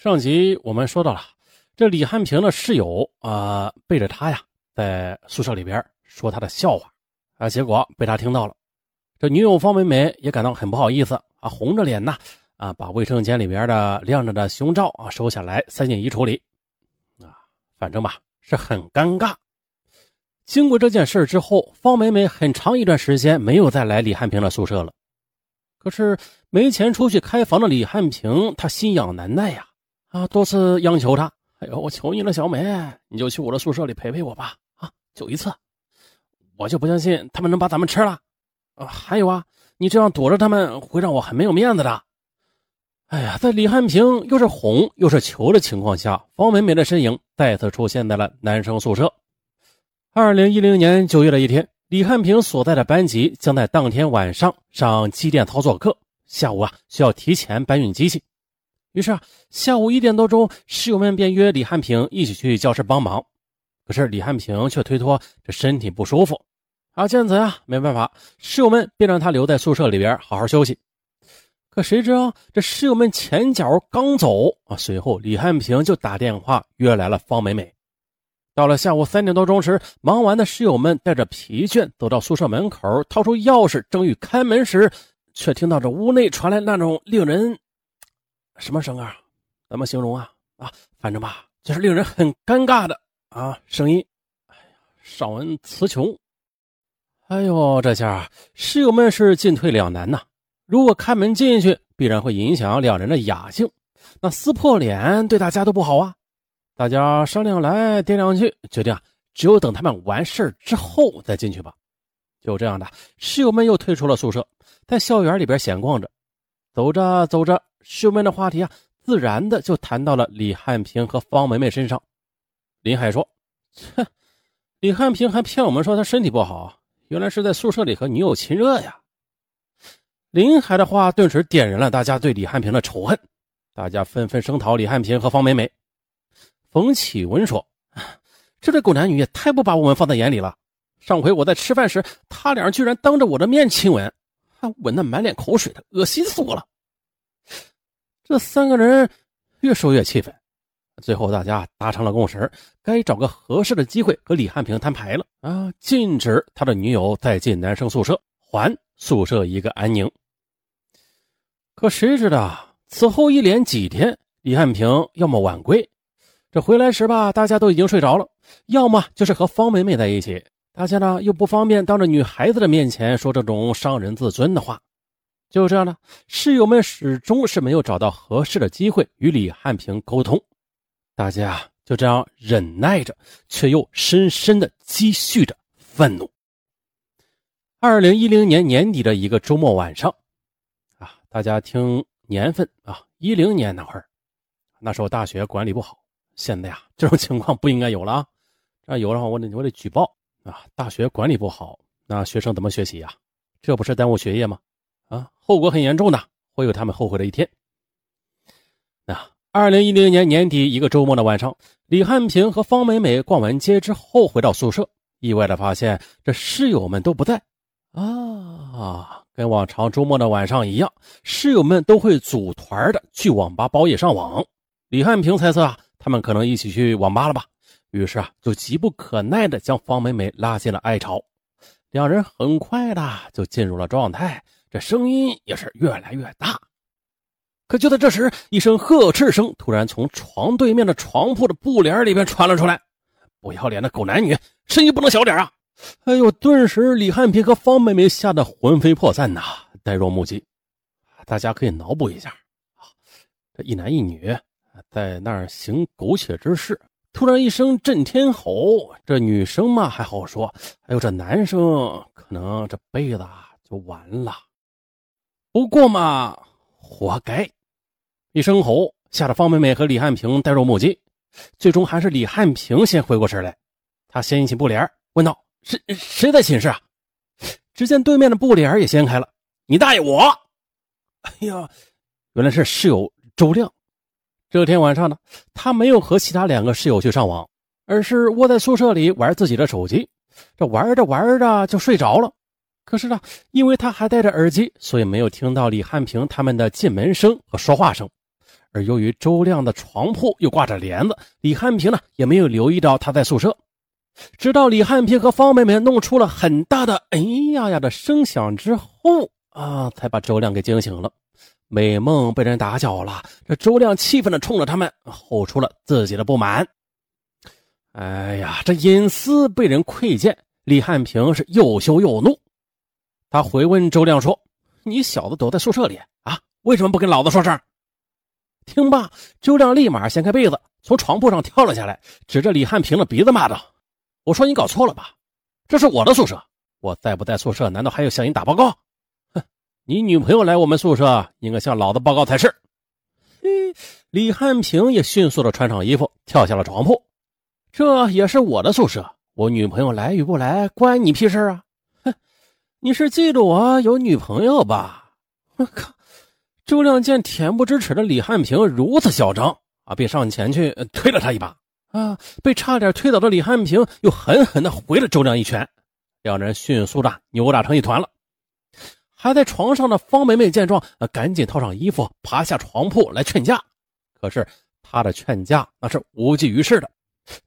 上集我们说到了，这李汉平的室友啊，背着他呀，在宿舍里边说他的笑话啊，结果被他听到了。这女友方美美也感到很不好意思啊，红着脸呐啊，把卫生间里边的亮着的胸罩啊收下来，塞进衣橱里啊，反正吧是很尴尬。经过这件事之后，方美美很长一段时间没有再来李汉平的宿舍了。可是没钱出去开房的李汉平，他心痒难耐呀。啊多次央求他，哎呦，我求你了，小美，你就去我的宿舍里陪陪我吧！啊，就一次，我就不相信他们能把咱们吃了。啊，还有啊，你这样躲着他们，会让我很没有面子的。哎呀，在李汉平又是哄又是求的情况下，方美美的身影再次出现在了男生宿舍。二零一零年九月的一天，李汉平所在的班级将在当天晚上上机电操作课，下午啊需要提前搬运机器。于是，下午一点多钟，室友们便约李汉平一起去教室帮忙。可是李汉平却推脱这身体不舒服。啊，见此啊，没办法，室友们便让他留在宿舍里边好好休息。可谁知啊，这室友们前脚刚走啊，随后李汉平就打电话约来了方美美。到了下午三点多钟时，忙完的室友们带着疲倦走到宿舍门口，掏出钥匙正欲开门时，却听到这屋内传来那种令人……什么声啊？怎么形容啊？啊，反正吧，就是令人很尴尬的啊声音。哎呀，少文词穷。哎呦，这下室友们是进退两难呐。如果开门进去，必然会影响两人的雅兴，那撕破脸对大家都不好啊。大家商量来掂量去，决定啊，只有等他们完事之后再进去吧。就这样的，室友们又退出了宿舍，在校园里边闲逛着。走着走着。秀妹的话题啊，自然的就谈到了李汉平和方梅梅身上。林海说：“切，李汉平还骗我们说他身体不好，原来是在宿舍里和女友亲热呀。”林海的话顿时点燃了大家对李汉平的仇恨，大家纷纷声讨李汉平和方梅梅。冯启文说：“这对狗男女也太不把我们放在眼里了。上回我在吃饭时，他俩居然当着我的面亲吻，还吻得满脸口水的，恶心死我了。”这三个人越说越气愤，最后大家达成了共识，该找个合适的机会和李汉平摊牌了啊！禁止他的女友再进男生宿舍，还宿舍一个安宁。可谁知道此后一连几天，李汉平要么晚归，这回来时吧，大家都已经睡着了；要么就是和方梅梅在一起，大家呢又不方便当着女孩子的面前说这种伤人自尊的话。就这样呢，室友们始终是没有找到合适的机会与李汉平沟通，大家就这样忍耐着，却又深深的积蓄着愤怒。二零一零年年底的一个周末晚上，啊，大家听年份啊，一零年那会儿，那时候大学管理不好，现在呀，这种情况不应该有了啊，这有的话，我得我得举报啊，大学管理不好，那学生怎么学习呀？这不是耽误学业吗？啊，后果很严重的，会有他们后悔的一天。那二零一零年年底一个周末的晚上，李汉平和方美美逛完街之后回到宿舍，意外的发现这室友们都不在。啊，跟往常周末的晚上一样，室友们都会组团的去网吧包夜上网。李汉平猜测啊，他们可能一起去网吧了吧，于是啊，就急不可耐的将方美美拉进了爱巢。两人很快的就进入了状态。声音也是越来越大，可就在这时，一声呵斥声突然从床对面的床铺的布帘里边传了出来：“不要脸的狗男女，声音不能小点啊！”哎呦，顿时李汉平和方妹妹吓得魂飞魄散呐，呆若木鸡。大家可以脑补一下啊，这一男一女在那儿行苟且之事，突然一声震天吼，这女生嘛还好说，哎呦，这男生可能这辈子就完了。不过嘛，活该！一声吼，吓得方妹妹和李汉平呆若木鸡。最终还是李汉平先回过神来，他掀起布帘，问道：“谁谁在寝室啊？”只见对面的布帘也掀开了。你大爷！我！哎呀，原来是室友周亮。这天晚上呢，他没有和其他两个室友去上网，而是窝在宿舍里玩自己的手机。这玩着玩着就睡着了。可是呢，因为他还戴着耳机，所以没有听到李汉平他们的进门声和说话声，而由于周亮的床铺又挂着帘子，李汉平呢也没有留意到他在宿舍。直到李汉平和方妹妹弄出了很大的“哎呀呀”的声响之后啊，才把周亮给惊醒了。美梦被人打搅了，这周亮气愤的冲着他们吼出了自己的不满。哎呀，这隐私被人窥见，李汉平是又羞又怒。他回问周亮说：“你小子躲在宿舍里啊？为什么不跟老子说声？”听罢，周亮立马掀开被子，从床铺上跳了下来，指着李汉平的鼻子骂道：“我说你搞错了吧？这是我的宿舍，我在不在宿舍，难道还要向你打报告？”哼你女朋友来我们宿舍，应该向老子报告才是。嘿，李汉平也迅速的穿上衣服，跳下了床铺。这也是我的宿舍，我女朋友来与不来，关你屁事啊！你是记住我有女朋友吧？我靠！周亮见恬不知耻的李汉平如此嚣张啊，便上前去推了他一把。啊，被差点推倒的李汉平又狠狠的回了周亮一拳，两人迅速的扭打成一团了。还在床上的方梅梅见状，赶紧套上衣服，爬下床铺来劝架。可是她的劝架那是无济于事的。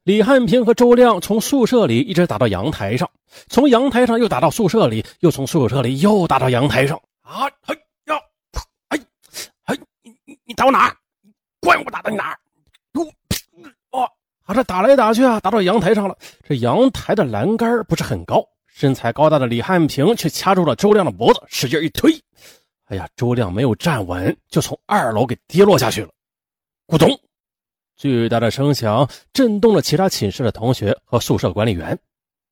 李汉平和周亮从宿舍里一直打到阳台上，从阳台上又打到宿舍里，又从宿舍里又打到阳台上。啊，嘿呀，哎，哎，你你你打我哪儿？怪我打的你哪儿？哦，啊，这打来打去啊，打到阳台上了。这阳台的栏杆不是很高。身材高大的李汉平却掐住了周亮的脖子，使劲一推。哎呀，周亮没有站稳，就从二楼给跌落下去了。咕咚！巨大的声响震动了其他寝室的同学和宿舍管理员。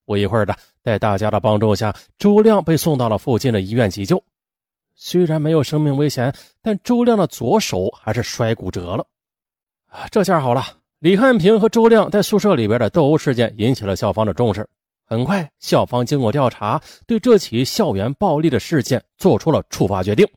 不一会儿的，在大家的帮助下，周亮被送到了附近的医院急救。虽然没有生命危险，但周亮的左手还是摔骨折了。这下好了。李汉平和周亮在宿舍里边的斗殴事件引起了校方的重视。很快，校方经过调查，对这起校园暴力的事件做出了处罚决定。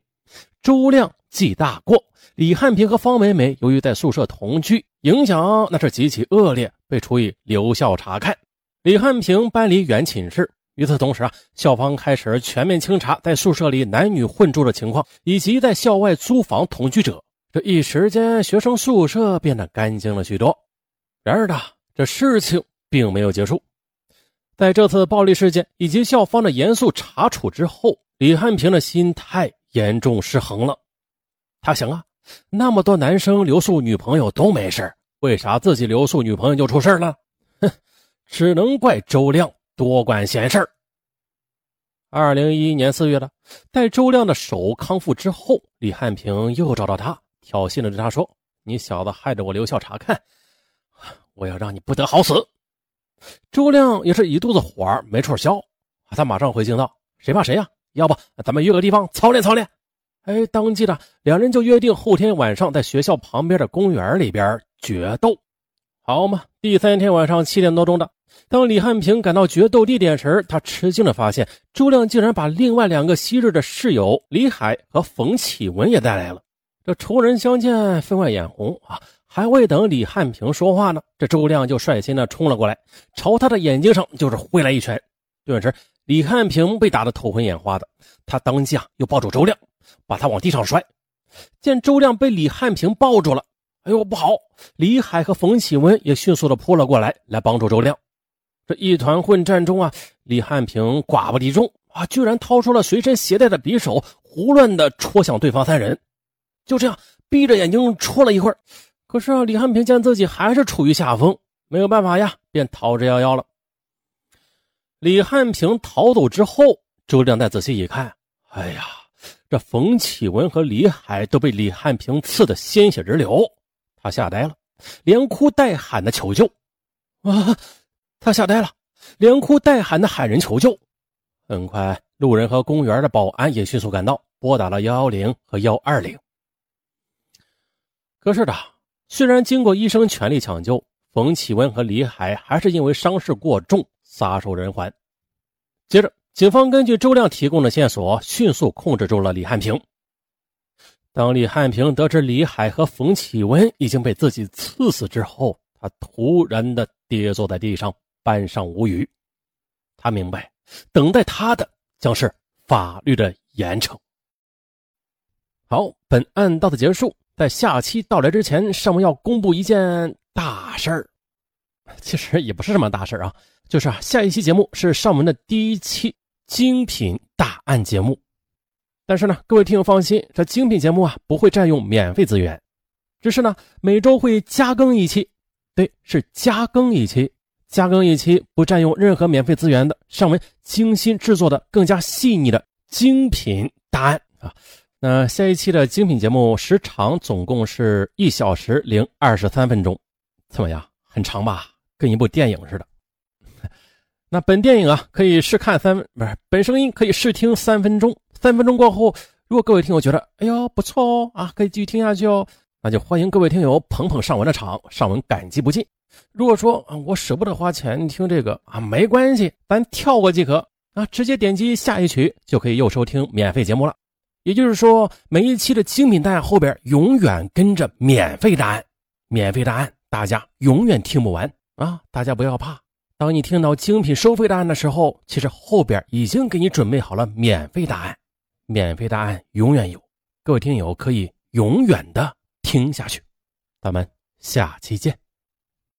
周亮记大过，李汉平和方美美由于在宿舍同居，影响那是极其恶劣，被处以留校察看。李汉平搬离原寝室。与此同时啊，校方开始全面清查在宿舍里男女混住的情况，以及在校外租房同居者。这一时间，学生宿舍变得干净了许多。然而呢，这事情并没有结束。在这次暴力事件以及校方的严肃查处之后，李汉平的心态严重失衡了。他想啊，那么多男生留宿女朋友都没事为啥自己留宿女朋友就出事了？哼，只能怪周亮多管闲事。二零一一年四月了，待周亮的手康复之后，李汉平又找到他，挑衅的对他说：“你小子害得我留校察看，我要让你不得好死。”周亮也是一肚子火，没处消，他马上回敬道：“谁怕谁呀？要不咱们约个地方操练操练？”哎，当即的两人就约定后天晚上在学校旁边的公园里边决斗。好嘛，第三天晚上七点多钟的，当李汉平赶到决斗地点时，他吃惊的发现周亮竟然把另外两个昔日的室友李海和冯启文也带来了。这仇人相见，分外眼红啊！还未等李汉平说话呢，这周亮就率先的冲了过来，朝他的眼睛上就是挥来一拳。顿时，李汉平被打得头昏眼花的，他当即啊又抱住周亮，把他往地上摔。见周亮被李汉平抱住了，哎呦不好！李海和冯启文也迅速的扑了过来，来帮助周亮。这一团混战中啊，李汉平寡不敌众啊，居然掏出了随身携带的匕首，胡乱的戳向对方三人。就这样，闭着眼睛戳了一会儿。可是啊，李汉平见自己还是处于下风，没有办法呀，便逃之夭夭了。李汉平逃走之后，周亮再仔细一看，哎呀，这冯启文和李海都被李汉平刺得鲜血直流，他吓呆了，连哭带喊的求救。啊，他吓呆了，连哭带喊的喊人求救。很快，路人和公园的保安也迅速赶到，拨打了幺幺零和幺二零。可是的。虽然经过医生全力抢救，冯启文和李海还是因为伤势过重撒手人寰。接着，警方根据周亮提供的线索，迅速控制住了李汉平。当李汉平得知李海和冯启文已经被自己刺死之后，他突然的跌坐在地上，半晌无语。他明白，等待他的将是法律的严惩。好，本案到此结束。在下期到来之前，上文要公布一件大事儿。其实也不是什么大事啊，就是，下一期节目是上文的第一期精品大案节目。但是呢，各位听友放心，这精品节目啊不会占用免费资源，只是呢每周会加更一期，对，是加更一期，加更一期不占用任何免费资源的上文精心制作的更加细腻的精品大案啊。那下一期的精品节目时长总共是一小时零二十三分钟，怎么样？很长吧？跟一部电影似的。那本电影啊可以试看三不是本声音可以试听三分钟，三分钟过后，如果各位听友觉得哎呦不错哦啊，可以继续听下去哦，那就欢迎各位听友捧捧上文的场，上文感激不尽。如果说啊我舍不得花钱听这个啊，没关系，咱跳过即可啊，直接点击下一曲就可以又收听免费节目了。也就是说，每一期的精品答案后边永远跟着免费答案，免费答案大家永远听不完啊！大家不要怕，当你听到精品收费答案的时候，其实后边已经给你准备好了免费答案，免费答案永远有，各位听友可以永远的听下去。咱们下期见。